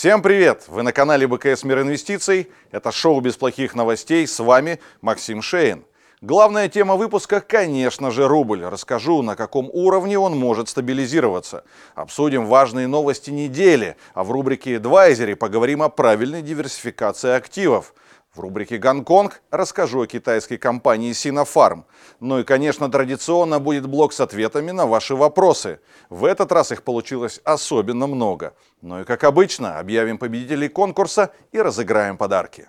Всем привет! Вы на канале БКС Мир Инвестиций. Это шоу без плохих новостей. С вами Максим Шейн. Главная тема выпуска, конечно же, рубль. Расскажу, на каком уровне он может стабилизироваться. Обсудим важные новости недели. А в рубрике «Эдвайзери» поговорим о правильной диверсификации активов. В рубрике «Гонконг» расскажу о китайской компании Sinopharm. Ну и, конечно, традиционно будет блок с ответами на ваши вопросы. В этот раз их получилось особенно много. Ну и, как обычно, объявим победителей конкурса и разыграем подарки.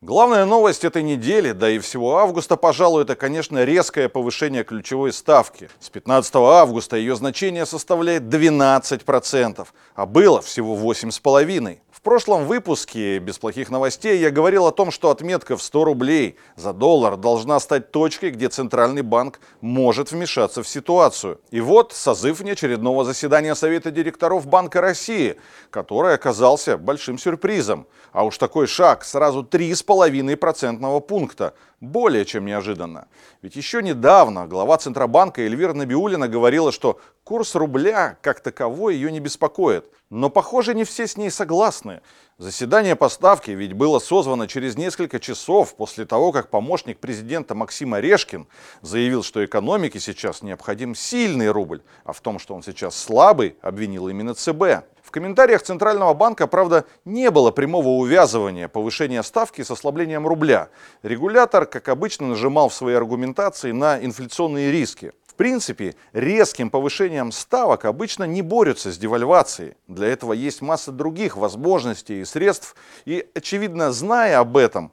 Главная новость этой недели, да и всего августа, пожалуй, это, конечно, резкое повышение ключевой ставки. С 15 августа ее значение составляет 12%, а было всего 8,5%. Прошлом выпуске «Без плохих новостей» я говорил о том, что отметка в 100 рублей за доллар должна стать точкой, где Центральный банк может вмешаться в ситуацию. И вот созыв неочередного заседания Совета директоров Банка России, который оказался большим сюрпризом. А уж такой шаг сразу 3,5% пункта – более чем неожиданно. Ведь еще недавно глава Центробанка Эльвира Набиулина говорила, что курс рубля как таковой ее не беспокоит. Но, похоже, не все с ней согласны. Заседание по ставке ведь было созвано через несколько часов после того, как помощник президента Максим Орешкин заявил, что экономике сейчас необходим сильный рубль, а в том, что он сейчас слабый, обвинил именно ЦБ. Комментариях Центрального банка, правда, не было прямого увязывания повышения ставки с ослаблением рубля. Регулятор, как обычно, нажимал в своей аргументации на инфляционные риски. В принципе, резким повышением ставок обычно не борются с девальвацией. Для этого есть масса других возможностей и средств. И, очевидно, зная об этом,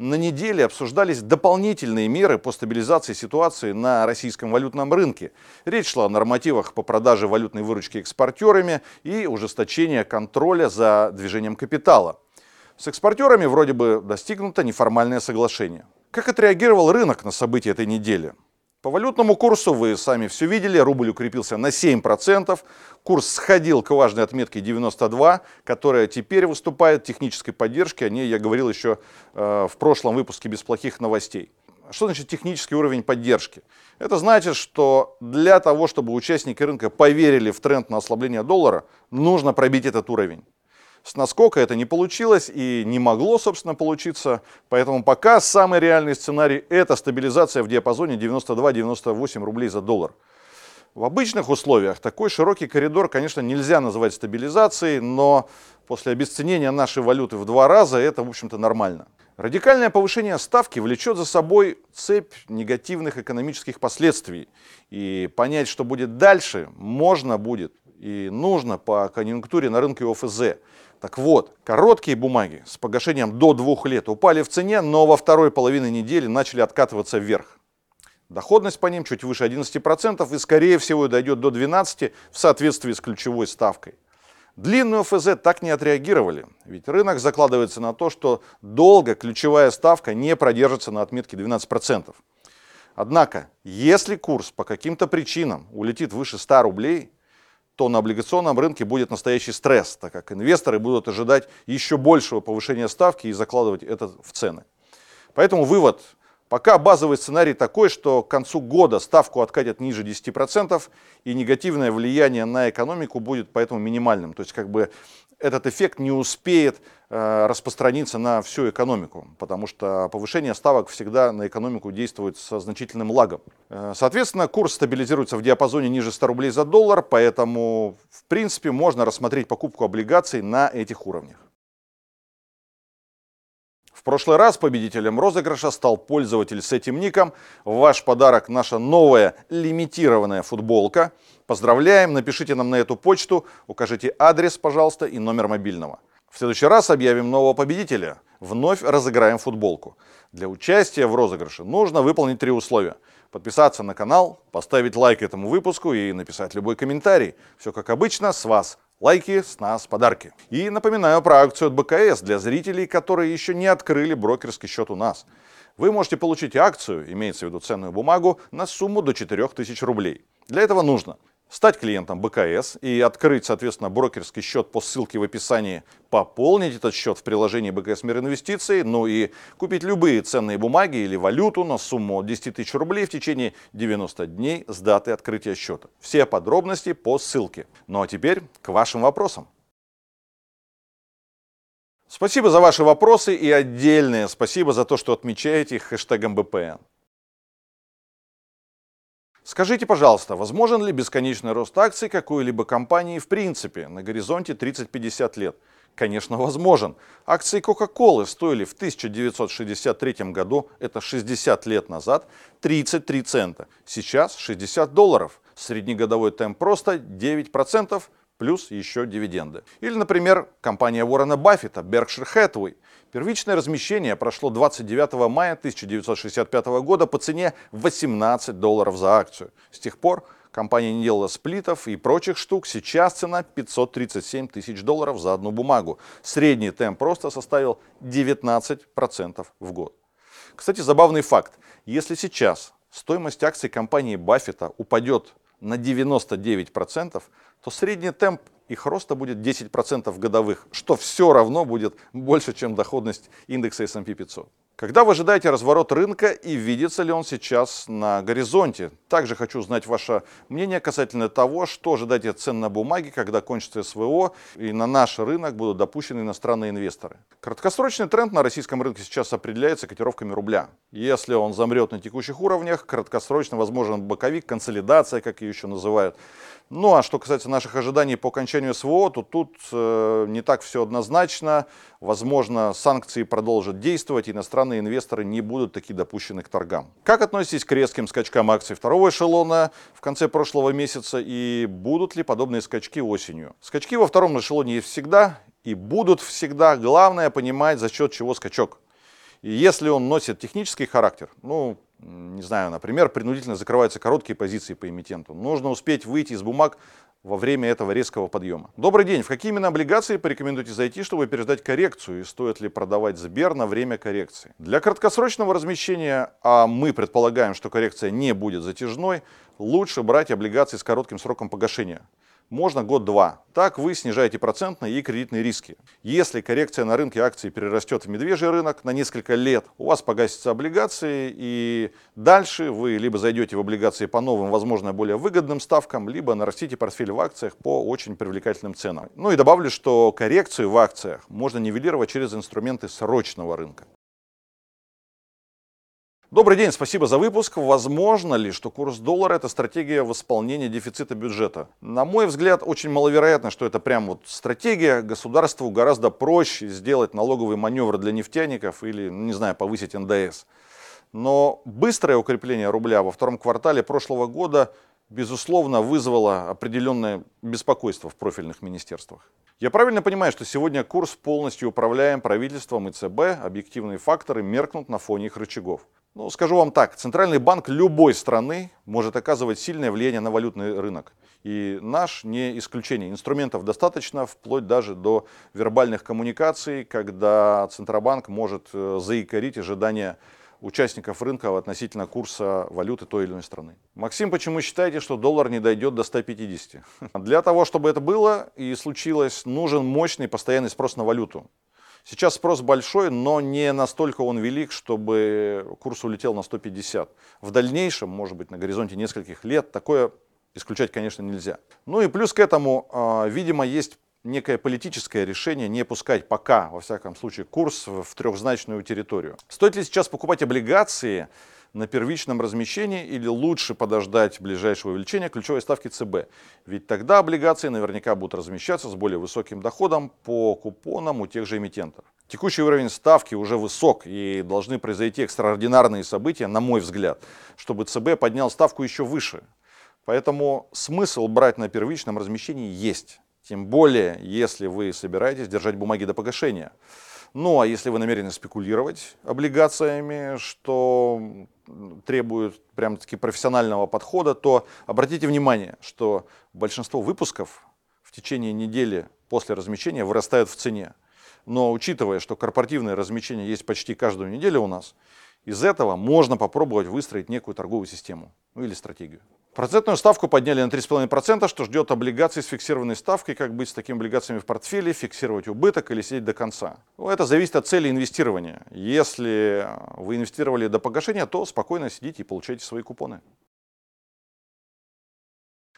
на неделе обсуждались дополнительные меры по стабилизации ситуации на российском валютном рынке. Речь шла о нормативах по продаже валютной выручки экспортерами и ужесточении контроля за движением капитала. С экспортерами вроде бы достигнуто неформальное соглашение. Как отреагировал рынок на события этой недели? По валютному курсу вы сами все видели, рубль укрепился на 7%, курс сходил к важной отметке 92, которая теперь выступает технической поддержкой, о ней я говорил еще э, в прошлом выпуске без плохих новостей. Что значит технический уровень поддержки? Это значит, что для того, чтобы участники рынка поверили в тренд на ослабление доллара, нужно пробить этот уровень. С наскока это не получилось и не могло, собственно, получиться. Поэтому пока самый реальный сценарий – это стабилизация в диапазоне 92-98 рублей за доллар. В обычных условиях такой широкий коридор, конечно, нельзя называть стабилизацией, но после обесценения нашей валюты в два раза это, в общем-то, нормально. Радикальное повышение ставки влечет за собой цепь негативных экономических последствий. И понять, что будет дальше, можно будет и нужно по конъюнктуре на рынке ОФЗ. Так вот, короткие бумаги с погашением до двух лет упали в цене, но во второй половине недели начали откатываться вверх. Доходность по ним чуть выше 11% и, скорее всего, дойдет до 12% в соответствии с ключевой ставкой. Длинные ОФЗ так не отреагировали, ведь рынок закладывается на то, что долго ключевая ставка не продержится на отметке 12%. Однако, если курс по каким-то причинам улетит выше 100 рублей, то на облигационном рынке будет настоящий стресс, так как инвесторы будут ожидать еще большего повышения ставки и закладывать это в цены. Поэтому вывод. Пока базовый сценарий такой, что к концу года ставку откатят ниже 10%, и негативное влияние на экономику будет поэтому минимальным. То есть как бы этот эффект не успеет э, распространиться на всю экономику, потому что повышение ставок всегда на экономику действует со значительным лагом. Э, соответственно, курс стабилизируется в диапазоне ниже 100 рублей за доллар, поэтому, в принципе, можно рассмотреть покупку облигаций на этих уровнях. В прошлый раз победителем розыгрыша стал пользователь с этим ником. Ваш подарок наша новая лимитированная футболка. Поздравляем, напишите нам на эту почту, укажите адрес, пожалуйста, и номер мобильного. В следующий раз объявим нового победителя. Вновь разыграем футболку. Для участия в розыгрыше нужно выполнить три условия. Подписаться на канал, поставить лайк этому выпуску и написать любой комментарий. Все как обычно, с вас Лайки, с нас подарки. И напоминаю про акцию от БКС для зрителей, которые еще не открыли брокерский счет у нас. Вы можете получить акцию, имеется в виду ценную бумагу, на сумму до 4000 рублей. Для этого нужно стать клиентом БКС и открыть, соответственно, брокерский счет по ссылке в описании, пополнить этот счет в приложении БКС Мир Инвестиций, ну и купить любые ценные бумаги или валюту на сумму 10 тысяч рублей в течение 90 дней с даты открытия счета. Все подробности по ссылке. Ну а теперь к вашим вопросам. Спасибо за ваши вопросы и отдельное спасибо за то, что отмечаете их хэштегом БПН. Скажите, пожалуйста, возможен ли бесконечный рост акций какой-либо компании в принципе на горизонте 30-50 лет? Конечно, возможен. Акции Coca-Cola стоили в 1963 году, это 60 лет назад, 33 цента. Сейчас 60 долларов. Среднегодовой темп просто 9%, плюс еще дивиденды. Или, например, компания Уоррена Баффета, Berkshire Hathaway. Первичное размещение прошло 29 мая 1965 года по цене 18 долларов за акцию. С тех пор компания не делала сплитов и прочих штук. Сейчас цена 537 тысяч долларов за одну бумагу. Средний темп просто составил 19% в год. Кстати, забавный факт. Если сейчас стоимость акций компании Баффета упадет на 99%, то средний темп их роста будет 10% годовых, что все равно будет больше, чем доходность индекса S&P 500. Когда вы ожидаете разворот рынка и видится ли он сейчас на горизонте? Также хочу узнать ваше мнение касательно того, что ожидать от цен на бумаги, когда кончится СВО и на наш рынок будут допущены иностранные инвесторы. Краткосрочный тренд на российском рынке сейчас определяется котировками рубля. Если он замрет на текущих уровнях, краткосрочно возможен боковик, консолидация, как ее еще называют. Ну а что касается наших ожиданий по окончанию СВО, то тут э, не так все однозначно. Возможно, санкции продолжат действовать, и иностранные инвесторы не будут таки допущены к торгам. Как относитесь к резким скачкам акций второго эшелона в конце прошлого месяца и будут ли подобные скачки осенью? Скачки во втором эшелоне есть всегда и будут всегда. Главное понимать, за счет чего скачок. И если он носит технический характер, ну, не знаю, например, принудительно закрываются короткие позиции по эмитенту. Нужно успеть выйти из бумаг во время этого резкого подъема. Добрый день. В какие именно облигации порекомендуете зайти, чтобы переждать коррекцию? И стоит ли продавать Сбер на время коррекции? Для краткосрочного размещения, а мы предполагаем, что коррекция не будет затяжной, лучше брать облигации с коротким сроком погашения можно год-два. Так вы снижаете процентные и кредитные риски. Если коррекция на рынке акций перерастет в медвежий рынок на несколько лет, у вас погасятся облигации, и дальше вы либо зайдете в облигации по новым, возможно, более выгодным ставкам, либо нарастите портфель в акциях по очень привлекательным ценам. Ну и добавлю, что коррекцию в акциях можно нивелировать через инструменты срочного рынка. Добрый день, спасибо за выпуск. Возможно ли, что курс доллара – это стратегия восполнения дефицита бюджета? На мой взгляд, очень маловероятно, что это прям вот стратегия. Государству гораздо проще сделать налоговый маневр для нефтяников или, ну, не знаю, повысить НДС. Но быстрое укрепление рубля во втором квартале прошлого года, безусловно, вызвало определенное беспокойство в профильных министерствах. Я правильно понимаю, что сегодня курс полностью управляем правительством и ЦБ, объективные факторы меркнут на фоне их рычагов. Ну, скажу вам так, Центральный банк любой страны может оказывать сильное влияние на валютный рынок. И наш не исключение. Инструментов достаточно, вплоть даже до вербальных коммуникаций, когда Центробанк может э, заикарить ожидания участников рынка относительно курса валюты той или иной страны. Максим, почему считаете, что доллар не дойдет до 150? Для того, чтобы это было и случилось, нужен мощный постоянный спрос на валюту. Сейчас спрос большой, но не настолько он велик, чтобы курс улетел на 150. В дальнейшем, может быть, на горизонте нескольких лет, такое исключать, конечно, нельзя. Ну и плюс к этому, а, видимо, есть некое политическое решение не пускать пока, во всяком случае, курс в трехзначную территорию. Стоит ли сейчас покупать облигации? На первичном размещении или лучше подождать ближайшего увеличения ключевой ставки ЦБ? Ведь тогда облигации наверняка будут размещаться с более высоким доходом по купонам у тех же эмитентов. Текущий уровень ставки уже высок и должны произойти экстраординарные события, на мой взгляд, чтобы ЦБ поднял ставку еще выше. Поэтому смысл брать на первичном размещении есть. Тем более, если вы собираетесь держать бумаги до погашения. Ну а если вы намерены спекулировать облигациями, что требует прям-таки профессионального подхода, то обратите внимание, что большинство выпусков в течение недели после размещения вырастают в цене. Но учитывая, что корпоративное размещение есть почти каждую неделю у нас, Из этого можно попробовать выстроить некую торговую систему ну, или стратегию. Процентную ставку подняли на 3,5%, что ждет облигаций с фиксированной ставкой, как быть с такими облигациями в портфеле, фиксировать убыток или сидеть до конца. Ну, это зависит от цели инвестирования. Если вы инвестировали до погашения, то спокойно сидите и получайте свои купоны.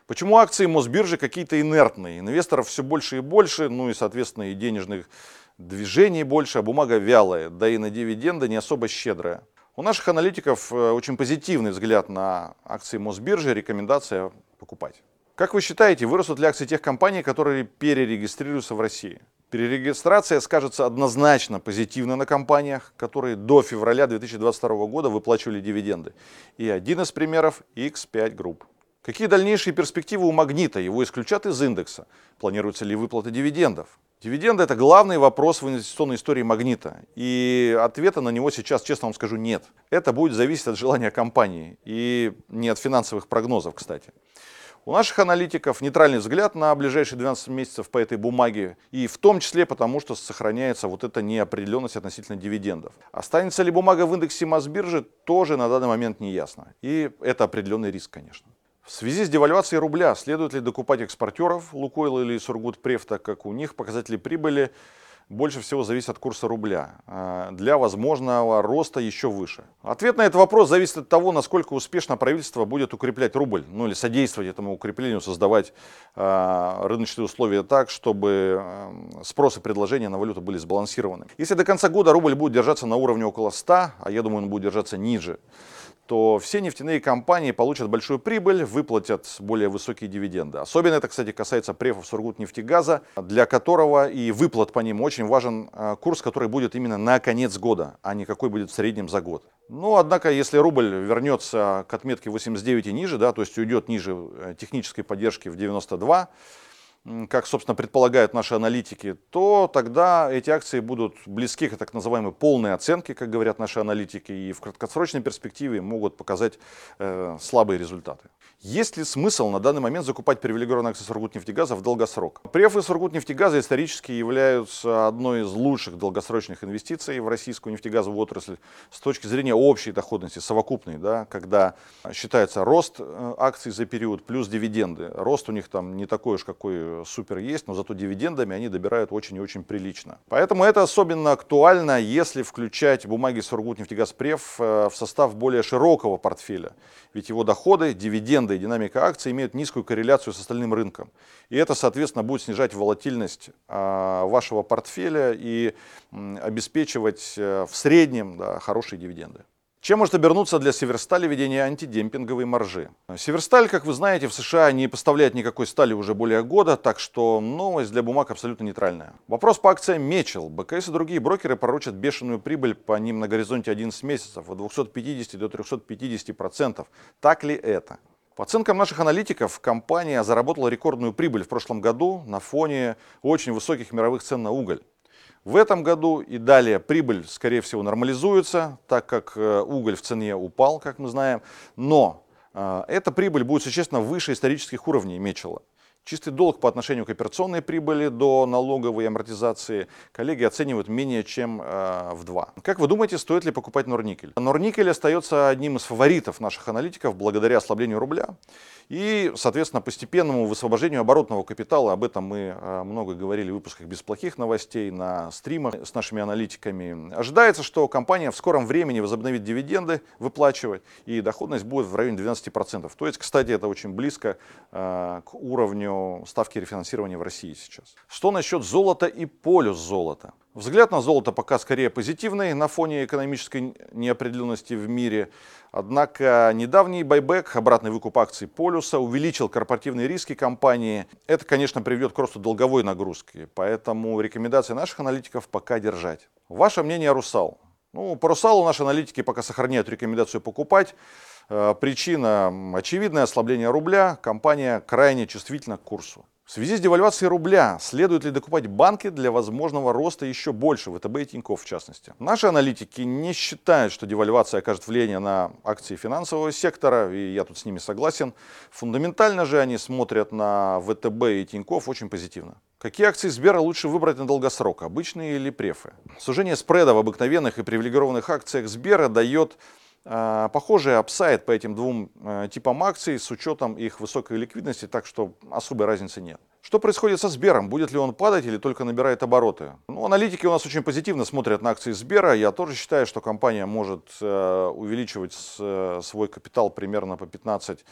Почему акции Мосбиржи какие-то инертные? Инвесторов все больше и больше, ну и, соответственно, и денежных движений больше, а бумага вялая, да и на дивиденды не особо щедрая. У наших аналитиков э, очень позитивный взгляд на акции Мосбиржи, рекомендация покупать. Как вы считаете, вырастут ли акции тех компаний, которые перерегистрируются в России? Перерегистрация скажется однозначно позитивно на компаниях, которые до февраля 2022 года выплачивали дивиденды. И один из примеров X5 Group. Какие дальнейшие перспективы у Магнита? Его исключат из индекса. Планируется ли выплата дивидендов? Дивиденды – это главный вопрос в инвестиционной истории Магнита. И ответа на него сейчас, честно вам скажу, нет. Это будет зависеть от желания компании и не от финансовых прогнозов, кстати. У наших аналитиков нейтральный взгляд на ближайшие 12 месяцев по этой бумаге, и в том числе потому, что сохраняется вот эта неопределенность относительно дивидендов. Останется ли бумага в индексе Мосбиржи, тоже на данный момент не ясно. И это определенный риск, конечно. В связи с девальвацией рубля следует ли докупать экспортеров Лукойл или Сургутпреф, так как у них показатели прибыли больше всего зависят от курса рубля а, для возможного роста еще выше. Ответ на этот вопрос зависит от того, насколько успешно правительство будет укреплять рубль, ну или содействовать этому укреплению, создавать э, рыночные условия так, чтобы э, спрос и предложение на валюту были сбалансированы. Если до конца года рубль будет держаться на уровне около 100, а я думаю, он будет держаться ниже, то все нефтяные компании получат большую прибыль, выплатят более высокие дивиденды. Особенно это, кстати, касается префов Сургутнефтегаза, для которого и выплат по ним очень важен а, курс, который будет именно на конец года, а не какой будет в среднем за год. Ну, однако, если рубль вернется к отметке 89 и ниже, да, то есть уйдет ниже э, технической поддержки в 92, как, собственно, предполагают наши аналитики, то тогда эти акции будут близки к так называемой полной оценке, как говорят наши аналитики, и в краткосрочной перспективе могут показать э, слабые результаты. Есть ли смысл на данный момент закупать привилегированные акции Сургутнефтегаза в долгосрок? Префы Сургутнефтегаза исторически являются одной из лучших долгосрочных инвестиций в российскую нефтегазовую отрасль с точки зрения общей доходности, совокупной, да, когда считается рост э, акций за период плюс дивиденды. Рост у них там не такой уж какой супер есть, но зато дивидендами они добирают очень и очень прилично. Поэтому это особенно актуально, если включать бумаги Сургутнефтегазпреф э, в состав более широкого портфеля. Ведь его доходы, дивиденды и динамика акций имеют низкую корреляцию с остальным рынком. И это, соответственно, будет снижать волатильность а, вашего портфеля и обеспечивать э, в среднем да, хорошие дивиденды. Чем может обернуться для Северстали введение антидемпинговой маржи? Северсталь, как вы знаете, в США не поставляет никакой стали уже более года, так что новость для бумаг абсолютно нейтральная. Вопрос по акциям Мечел. БКС и другие брокеры пророчат бешеную прибыль по ним на горизонте 11 месяцев, от 250 до 350 процентов. Так ли это? По оценкам наших аналитиков, компания заработала рекордную прибыль в прошлом году на фоне очень высоких мировых цен на уголь. В этом году и далее прибыль, скорее всего, нормализуется, так как э, уголь в цене упал, как мы знаем. Но э, эта прибыль будет существенно выше исторических уровней Мечела. Чистый долг по отношению к операционной прибыли до налоговой амортизации коллеги оценивают менее чем э, в два. Как вы думаете, стоит ли покупать Норникель? Норникель остается одним из фаворитов наших аналитиков благодаря ослаблению рубля и, соответственно, постепенному высвобождению оборотного капитала. Об этом мы э, много говорили в выпусках без плохих новостей, на стримах с нашими аналитиками. Ожидается, что компания в скором времени возобновит дивиденды выплачивать, и доходность будет в районе 12%. То есть, кстати, это очень близко э, к уровню ставки рефинансирования в России сейчас. Что насчет золота и полюс золота? Взгляд на золото пока скорее позитивный на фоне экономической неопределенности в мире. Однако недавний байбек, обратный выкуп акций полюса, увеличил корпоративные риски компании. Это, конечно, приведет к росту долговой нагрузки. Поэтому рекомендации наших аналитиков пока держать. Ваше мнение о Русал? Ну, по Русалу наши аналитики пока сохраняют рекомендацию покупать. Э, причина очевидное ослабление рубля. Компания крайне чувствительна к курсу. В связи с девальвацией рубля следует ли докупать банки для возможного роста еще больше, ВТБ и Тинькофф в частности? Наши аналитики не считают, что девальвация окажет влияние на акции финансового сектора, и я тут с ними согласен. Фундаментально же они смотрят на ВТБ и Тинькофф очень позитивно. Какие акции Сбера лучше выбрать на долгосрок, обычные или префы? Сужение спреда в обыкновенных и привилегированных акциях Сбера дает похожий апсайд по этим двум э, типам акций с учетом их высокой ликвидности, так что особой разницы нет. Что происходит со Сбером? Будет ли он падать или только набирает обороты? Ну, аналитики у нас очень позитивно смотрят на акции Сбера. Я тоже считаю, что компания может э, увеличивать э, свой капитал примерно по 15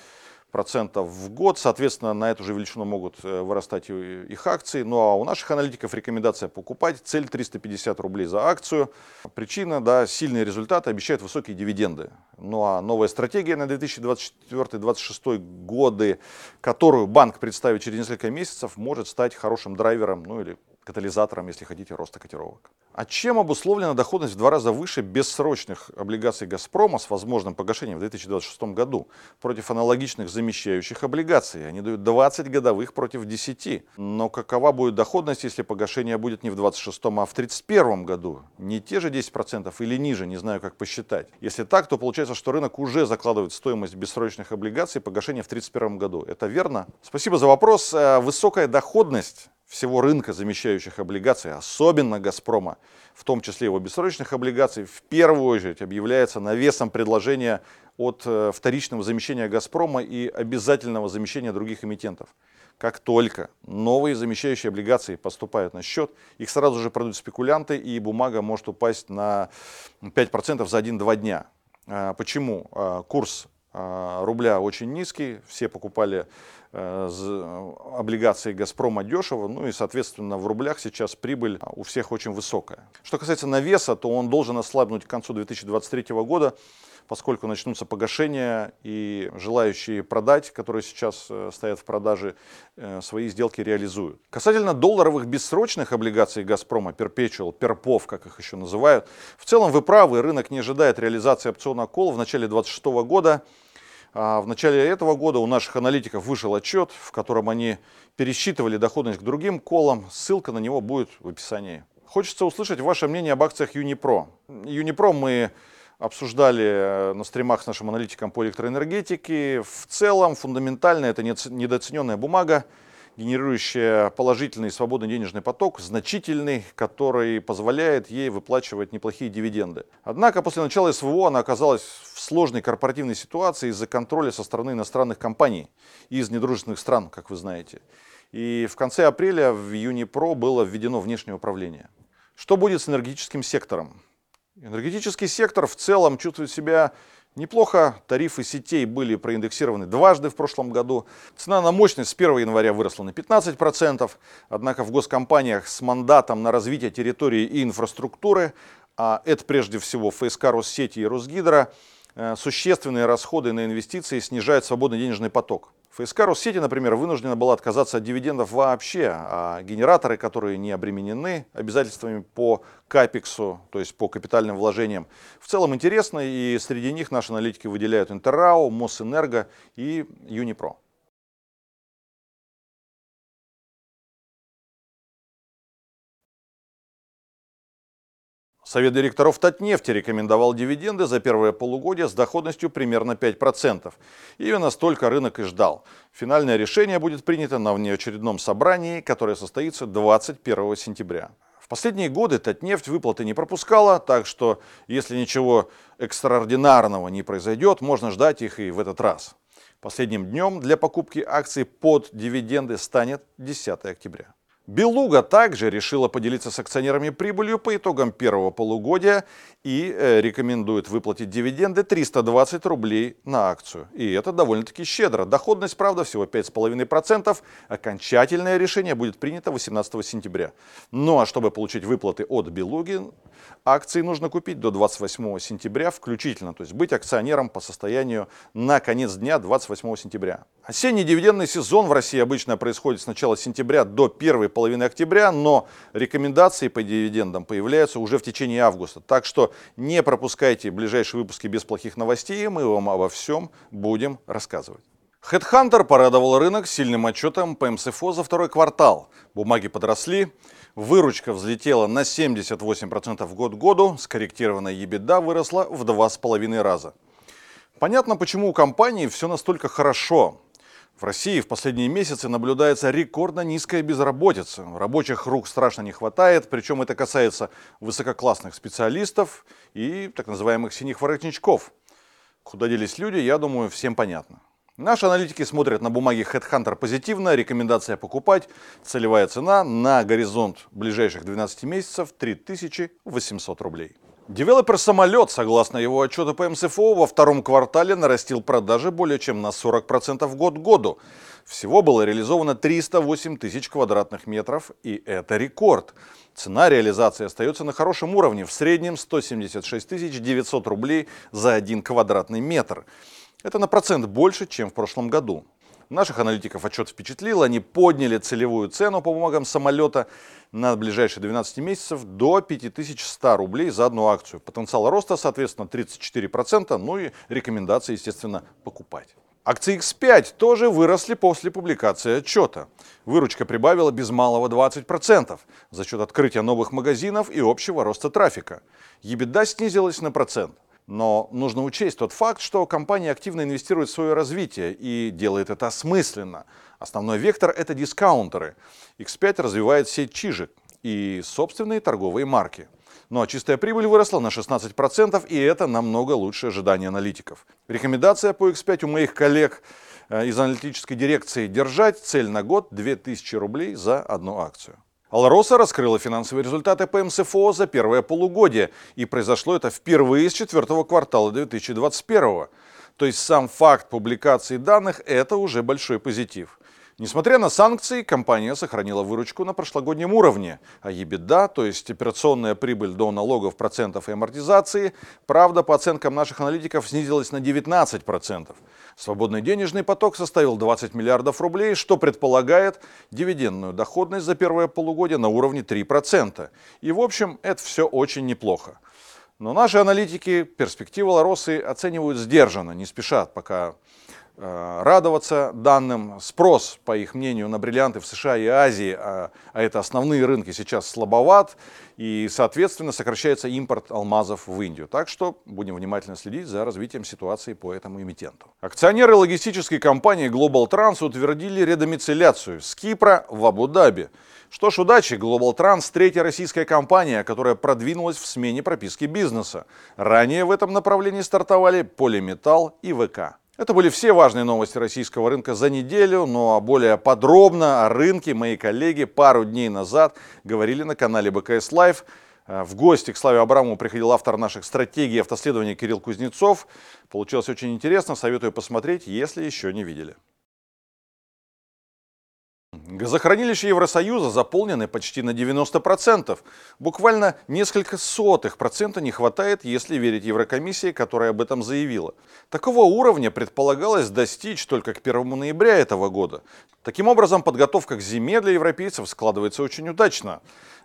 процентов в год. Соответственно, на эту же величину могут э, вырастать их акции. Ну а у наших аналитиков рекомендация покупать. Цель 350 рублей за акцию. Причина, да, сильные результаты обещают высокие дивиденды. Ну а новая стратегия на 2024-2026 годы, которую банк представит через несколько месяцев, может стать хорошим драйвером, ну или катализатором, если хотите, роста котировок. А чем обусловлена доходность в два раза выше бессрочных облигаций «Газпрома» с возможным погашением в 2026 году против аналогичных замещающих облигаций? Они дают 20 годовых против 10. Но какова будет доходность, если погашение будет не в 2026, а в 2031 году? Не те же 10% или ниже, не знаю, как посчитать. Если так, то получается, что рынок уже закладывает стоимость бессрочных облигаций погашения в 2031 году. Это верно? Спасибо за вопрос. Э, высокая доходность всего рынка замещающих облигаций, особенно «Газпрома», в том числе его бессрочных облигаций, в первую очередь объявляется навесом предложения от э, вторичного замещения «Газпрома» и обязательного замещения других эмитентов. Как только новые замещающие облигации поступают на счет, их сразу же продают спекулянты, и бумага может упасть на 5% за 1-2 дня. А, почему? А, курс а, рубля очень низкий, все покупали э, облигации «Газпрома» дешево, ну и, соответственно, в рублях сейчас прибыль у всех очень высокая. Что касается навеса, то он должен ослабнуть к концу 2023 года, поскольку начнутся погашения и желающие продать, которые сейчас э, стоят в продаже, э, свои сделки реализуют. Касательно долларовых бессрочных облигаций «Газпрома», «Перпечуал», «Перпов», как их еще называют, в целом вы правы, рынок не ожидает реализации опциона «Кол» в начале 2026 года. А в начале этого года у наших аналитиков вышел отчет, в котором они пересчитывали доходность к другим колам. Ссылка на него будет в описании. Хочется услышать ваше мнение об акциях Юнипро. Юнипро мы обсуждали э, на стримах с нашим аналитиком по электроэнергетике. В целом, фундаментально, это недооцененная бумага, генерирующая положительный свободный денежный поток, значительный, который позволяет ей выплачивать неплохие дивиденды. Однако после начала СВО она оказалась в сложной корпоративной ситуации из-за контроля со стороны иностранных компаний из недружественных стран, как вы знаете. И в конце апреля в Юнипро было введено внешнее управление. Что будет с энергетическим сектором? Энергетический сектор в целом чувствует себя неплохо. Тарифы сетей были проиндексированы дважды в прошлом году. Цена на мощность с 1 января выросла на 15%. Однако в госкомпаниях с мандатом на развитие территории и инфраструктуры, а это прежде всего ФСК Россети и Росгидро, э, существенные расходы на инвестиции снижают свободный денежный поток. ФСК Россети, например, вынуждена была отказаться от дивидендов вообще, а генераторы, которые не обременены обязательствами по капексу, то есть по капитальным вложениям, в целом интересны, и среди них наши аналитики выделяют Интеррау, Мосэнерго и Юнипро. Совет директоров Татнефти рекомендовал дивиденды за первое полугодие с доходностью примерно 5%. Именно столько рынок и ждал. Финальное решение будет принято на внеочередном собрании, которое состоится 21 сентября. В последние годы Татнефть выплаты не пропускала, так что если ничего экстраординарного не произойдет, можно ждать их и в этот раз. Последним днем для покупки акций под дивиденды станет 10 октября. Белуга также решила поделиться с акционерами прибылью по итогам первого полугодия и э, рекомендует выплатить дивиденды 320 рублей на акцию. И это довольно-таки щедро. Доходность, правда, всего 5,5%. Окончательное решение будет принято 18 сентября. Ну а чтобы получить выплаты от Белуги, акции нужно купить до 28 сентября включительно. То есть быть акционером по состоянию на конец дня 28 сентября. Осенний дивидендный сезон в России обычно происходит с начала сентября до первой половины октября, но рекомендации по дивидендам появляются уже в течение августа. Так что не пропускайте ближайшие выпуски без плохих новостей, мы вам обо всем будем рассказывать. HeadHunter порадовал рынок сильным отчетом по МСФО за второй квартал. Бумаги подросли, выручка взлетела на 78% год к году, скорректированная EBITDA выросла в 2,5 раза. Понятно, почему у компании все настолько хорошо. В России в последние месяцы наблюдается рекордно низкая безработица. Рабочих рук страшно не хватает, причем это касается высококлассных специалистов и так называемых синих воротничков. Куда делись люди, я думаю, всем понятно. Наши аналитики смотрят на бумаги HeadHunter позитивно, рекомендация покупать, целевая цена на горизонт ближайших 12 месяцев 3800 рублей. Девелопер «Самолет», согласно его отчету по МСФО, во втором квартале нарастил продажи более чем на 40% год к году. Всего было реализовано 308 тысяч квадратных метров, и это рекорд. Цена реализации остается на хорошем уровне, в среднем 176 900 рублей за один квадратный метр. Это на процент больше, чем в прошлом году. Наших аналитиков отчет впечатлил, они подняли целевую цену по бумагам самолета на ближайшие 12 месяцев до 5100 рублей за одну акцию. Потенциал роста, соответственно, 34%, ну и рекомендации, естественно, покупать. Акции X5 тоже выросли после публикации отчета. Выручка прибавила без малого 20% за счет открытия новых магазинов и общего роста трафика. EBITDA снизилась на процент. Но нужно учесть тот факт, что компания активно инвестирует в свое развитие и делает это осмысленно. Основной вектор – это дискаунтеры. X5 развивает сеть чижик и собственные торговые марки. Ну а чистая прибыль выросла на 16%, и это намного лучше ожиданий аналитиков. Рекомендация по X5 у моих коллег э, из аналитической дирекции – держать цель на год 2000 рублей за одну акцию. Алроса раскрыла финансовые результаты по МСФО за первое полугодие, и произошло это впервые с четвертого квартала 2021. То есть сам факт публикации данных – это уже большой позитив. Несмотря на санкции, компания сохранила выручку на прошлогоднем уровне, а EBITDA, то есть операционная прибыль до налогов, процентов и амортизации, правда, по оценкам наших аналитиков, снизилась на 19%. Свободный денежный поток составил 20 миллиардов рублей, что предполагает дивидендную доходность за первое полугодие на уровне 3%. И в общем, это все очень неплохо. Но наши аналитики перспективы Ларосы оценивают сдержанно, не спешат пока радоваться данным. Спрос, по их мнению, на бриллианты в США и Азии, а, а это основные рынки, сейчас слабоват, и, соответственно, сокращается импорт алмазов в Индию. Так что будем внимательно следить за развитием ситуации по этому эмитенту. Акционеры логистической компании Global Trans утвердили редомицеляцию с Кипра в Абу-Даби. Что ж, удачи, Global Trans – третья российская компания, которая продвинулась в смене прописки бизнеса. Ранее в этом направлении стартовали Полиметалл и ВК. Это были все важные новости российского рынка за неделю, но более подробно о рынке мои коллеги пару дней назад говорили на канале БКС Лайв. Э, в гости к Славе Абрамову приходил автор наших стратегий автоследования Кирилл Кузнецов. Получилось очень интересно, советую посмотреть, если еще не видели. Газохранилища Евросоюза заполнены почти на 90%. Буквально несколько сотых процента не хватает, если верить Еврокомиссии, которая об этом заявила. Такого уровня предполагалось достичь только к 1 ноября этого года. Таким образом, подготовка к зиме для европейцев складывается очень удачно.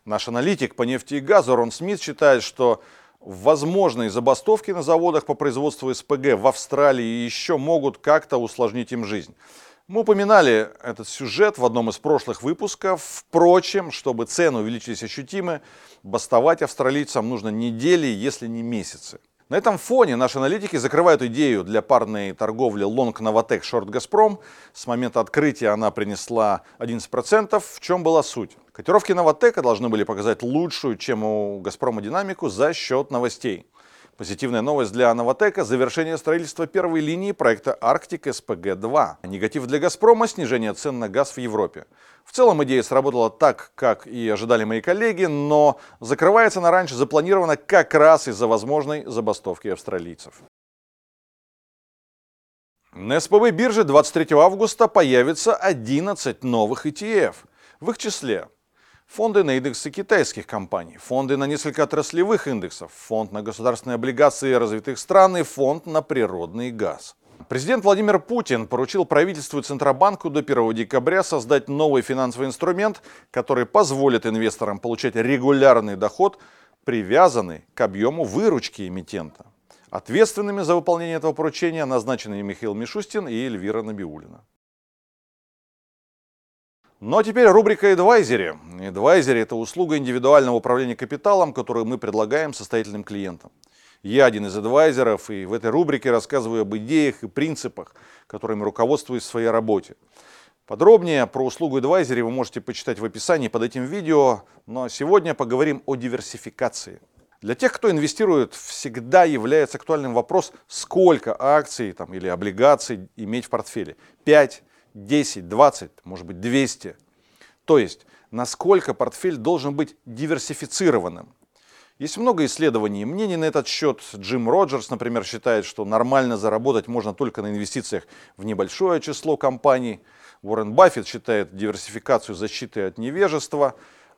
Наш аналитик по нефти и газу Рон Смит считает, что возможные забастовки на заводах по производству СПГ в Австралии еще могут как-то усложнить им жизнь. Мы упоминали этот сюжет в одном из прошлых выпусков. Впрочем, чтобы цены увеличились ощутимо, бастовать австралийцам нужно недели, если не месяцы. На этом фоне наши аналитики закрывают идею для парной торговли Long Novatec Short Gazprom. С момента открытия она принесла 11%. В чем была суть? Котировки Новотека должны были показать лучшую, чем у Газпрома динамику за счет новостей. Позитивная новость для Новотека – завершение строительства первой линии проекта «Арктик СПГ-2». Негатив для «Газпрома» – снижение цен на газ в Европе. В целом идея сработала так, как и ожидали мои коллеги, но закрывается она раньше запланировано как раз из-за возможной забастовки австралийцев. На СПБ бирже 23 августа появится 11 новых ETF. В их числе фонды на индексы китайских компаний, фонды на несколько отраслевых индексов, фонд на государственные облигации развитых стран и фонд на природный газ. Президент Владимир Путин поручил правительству и Центробанку до 1 декабря создать новый финансовый инструмент, который позволит инвесторам получать регулярный доход, привязанный к объему выручки эмитента. Ответственными за выполнение этого поручения назначены Михаил Мишустин и Эльвира Набиулина. Ну а теперь рубрика «Эдвайзери». «Эдвайзери» – это услуга индивидуального управления капиталом, которую мы предлагаем состоятельным клиентам. Я один из адвайзеров, и в этой рубрике рассказываю об идеях и принципах, которыми руководствуюсь в своей работе. Подробнее про услугу адвайзере вы можете почитать в описании под этим видео, но сегодня поговорим о диверсификации. Для тех, кто инвестирует, всегда является актуальным вопрос, сколько акций там, или облигаций иметь в портфеле. 5, 10, 20, может быть 200. То есть, насколько портфель должен быть диверсифицированным. Есть много исследований и мнений на этот счет. Джим Роджерс, например, считает, что нормально заработать можно только на инвестициях в небольшое число компаний. Уоррен Баффет считает диверсификацию защитой от невежества.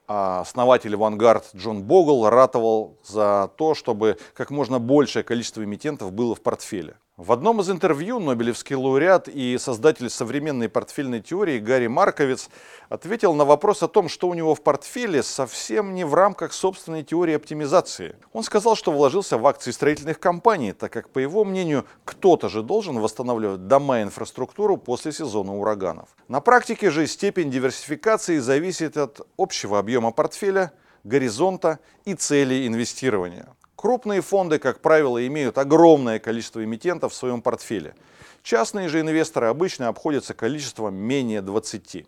А основатель Vanguard Джон Богл ратовал за то, чтобы как можно большее количество эмитентов было в портфеле. В одном из интервью Нобелевский лауреат и создатель современной портфельной теории Гарри Марковиц ответил на вопрос о том, что у него в портфеле совсем не в рамках собственной теории оптимизации. Он сказал, что вложился в акции строительных компаний, так как, по его мнению, кто-то же должен восстанавливать дома и инфраструктуру после сезона ураганов. На практике же степень диверсификации зависит от общего объема портфеля, горизонта и цели инвестирования. Крупные фонды, как правило, имеют огромное количество эмитентов в своем портфеле. Частные же инвесторы обычно обходятся количеством менее 20.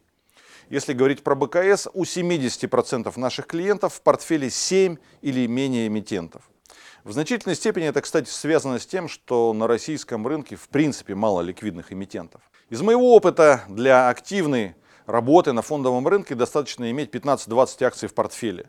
Если говорить про БКС, у 70% наших клиентов в портфеле 7 или менее эмитентов. В значительной степени это, кстати, связано с тем, что на российском рынке в принципе мало ликвидных эмитентов. Из моего опыта для активной работы на фондовом рынке достаточно иметь 15-20 акций в портфеле.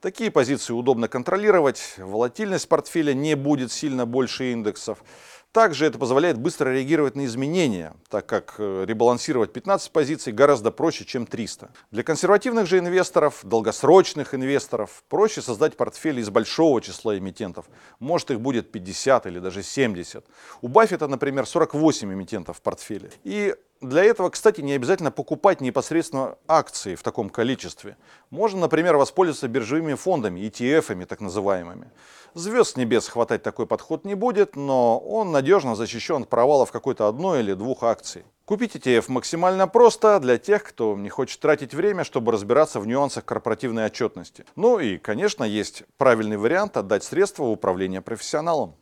Такие позиции удобно контролировать, волатильность портфеля не будет сильно больше индексов. Также это позволяет быстро реагировать на изменения, так как э, ребалансировать 15 позиций гораздо проще, чем 300. Для консервативных же инвесторов, долгосрочных инвесторов, проще создать портфель из большого числа эмитентов. Может их будет 50 или даже 70. У Баффета, например, 48 эмитентов в портфеле. И для этого, кстати, не обязательно покупать непосредственно акции в таком количестве. Можно, например, воспользоваться биржевыми фондами, ETF-ами так называемыми. Звезд небес хватать такой подход не будет, но он надежно защищен от провалов какой-то одной или двух акций. Купить ETF максимально просто для тех, кто не хочет тратить время, чтобы разбираться в нюансах корпоративной отчетности. Ну и, конечно, есть правильный вариант отдать средства в управление профессионалам.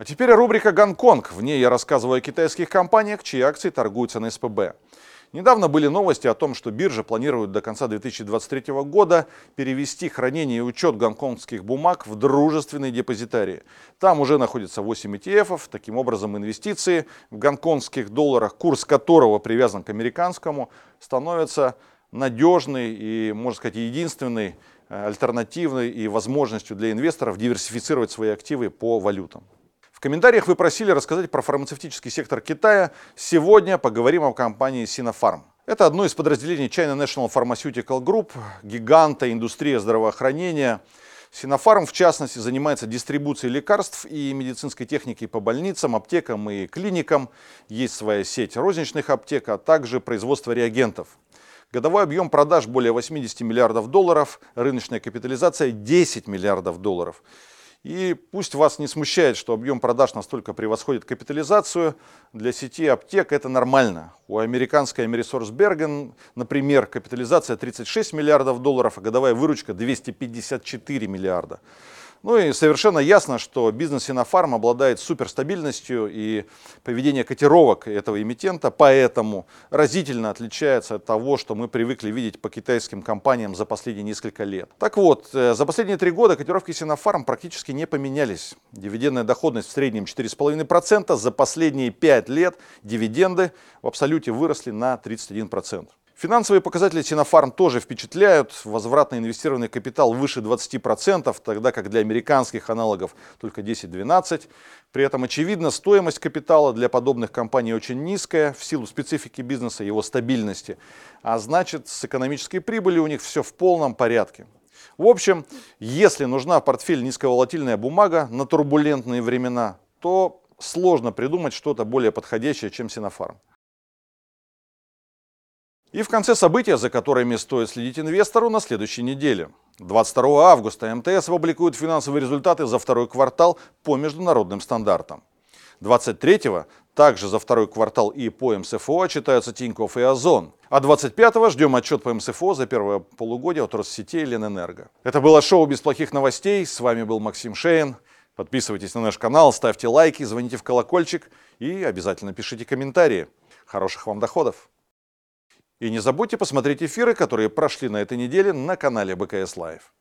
А теперь рубрика «Гонконг». В ней я рассказываю о китайских компаниях, чьи акции торгуются на СПБ. Недавно были новости о том, что биржа планирует до конца 2023 года перевести хранение и учет гонконгских бумаг в дружественные депозитарии. Там уже находится 8 ETF, таким образом инвестиции в гонконгских долларах, курс которого привязан к американскому, становится надежной и, можно сказать, единственной э, альтернативной и возможностью для инвесторов диверсифицировать свои активы по валютам. В комментариях вы просили рассказать про фармацевтический сектор Китая. Сегодня поговорим о компании Sinopharm. Это одно из подразделений China National Pharmaceutical Group, гиганта индустрии здравоохранения. Sinopharm, в частности, занимается дистрибуцией лекарств и медицинской техники по больницам, аптекам и клиникам. Есть своя сеть розничных аптек, а также производство реагентов. Годовой объем продаж более 80 миллиардов долларов, рыночная капитализация 10 миллиардов долларов. И пусть вас не смущает, что объем продаж настолько превосходит капитализацию, для сети аптек это нормально. У американской Америсорсберген, например, капитализация 36 миллиардов долларов, а годовая выручка 254 миллиарда. Ну и совершенно ясно, что бизнес Синофарм обладает суперстабильностью и поведение котировок этого эмитента, поэтому разительно отличается от того, что мы привыкли видеть по китайским компаниям за последние несколько лет. Так вот, э, за последние три года котировки Синофарм практически не поменялись. Дивидендная доходность в среднем 4,5%, за последние 5 лет дивиденды в абсолюте выросли на 31%. Финансовые показатели Синофарм тоже впечатляют. Возвратно инвестированный капитал выше 20%, тогда как для американских аналогов только 10-12%. При этом, очевидно, стоимость капитала для подобных компаний очень низкая в силу специфики бизнеса его стабильности. А значит, с экономической прибылью у них все в полном порядке. В общем, если нужна в портфель низковолатильная бумага на турбулентные времена, то сложно придумать что-то более подходящее, чем Синофарм. И в конце события, за которыми стоит следить инвестору на следующей неделе. 22 августа МТС опубликует финансовые результаты за второй квартал по международным стандартам. 23-го Также за второй квартал и по МСФО отчитаются Тинькофф и Озон. А 25-го ждем отчет по МСФО за первое полугодие от Россетей и Ленэнерго. Это было шоу «Без плохих новостей». С вами был Максим Шейн. Подписывайтесь на наш канал, ставьте лайки, звоните в колокольчик и обязательно пишите комментарии. Хороших вам доходов! И не забудьте посмотреть эфиры, которые прошли на этой неделе на канале БКС Лайв.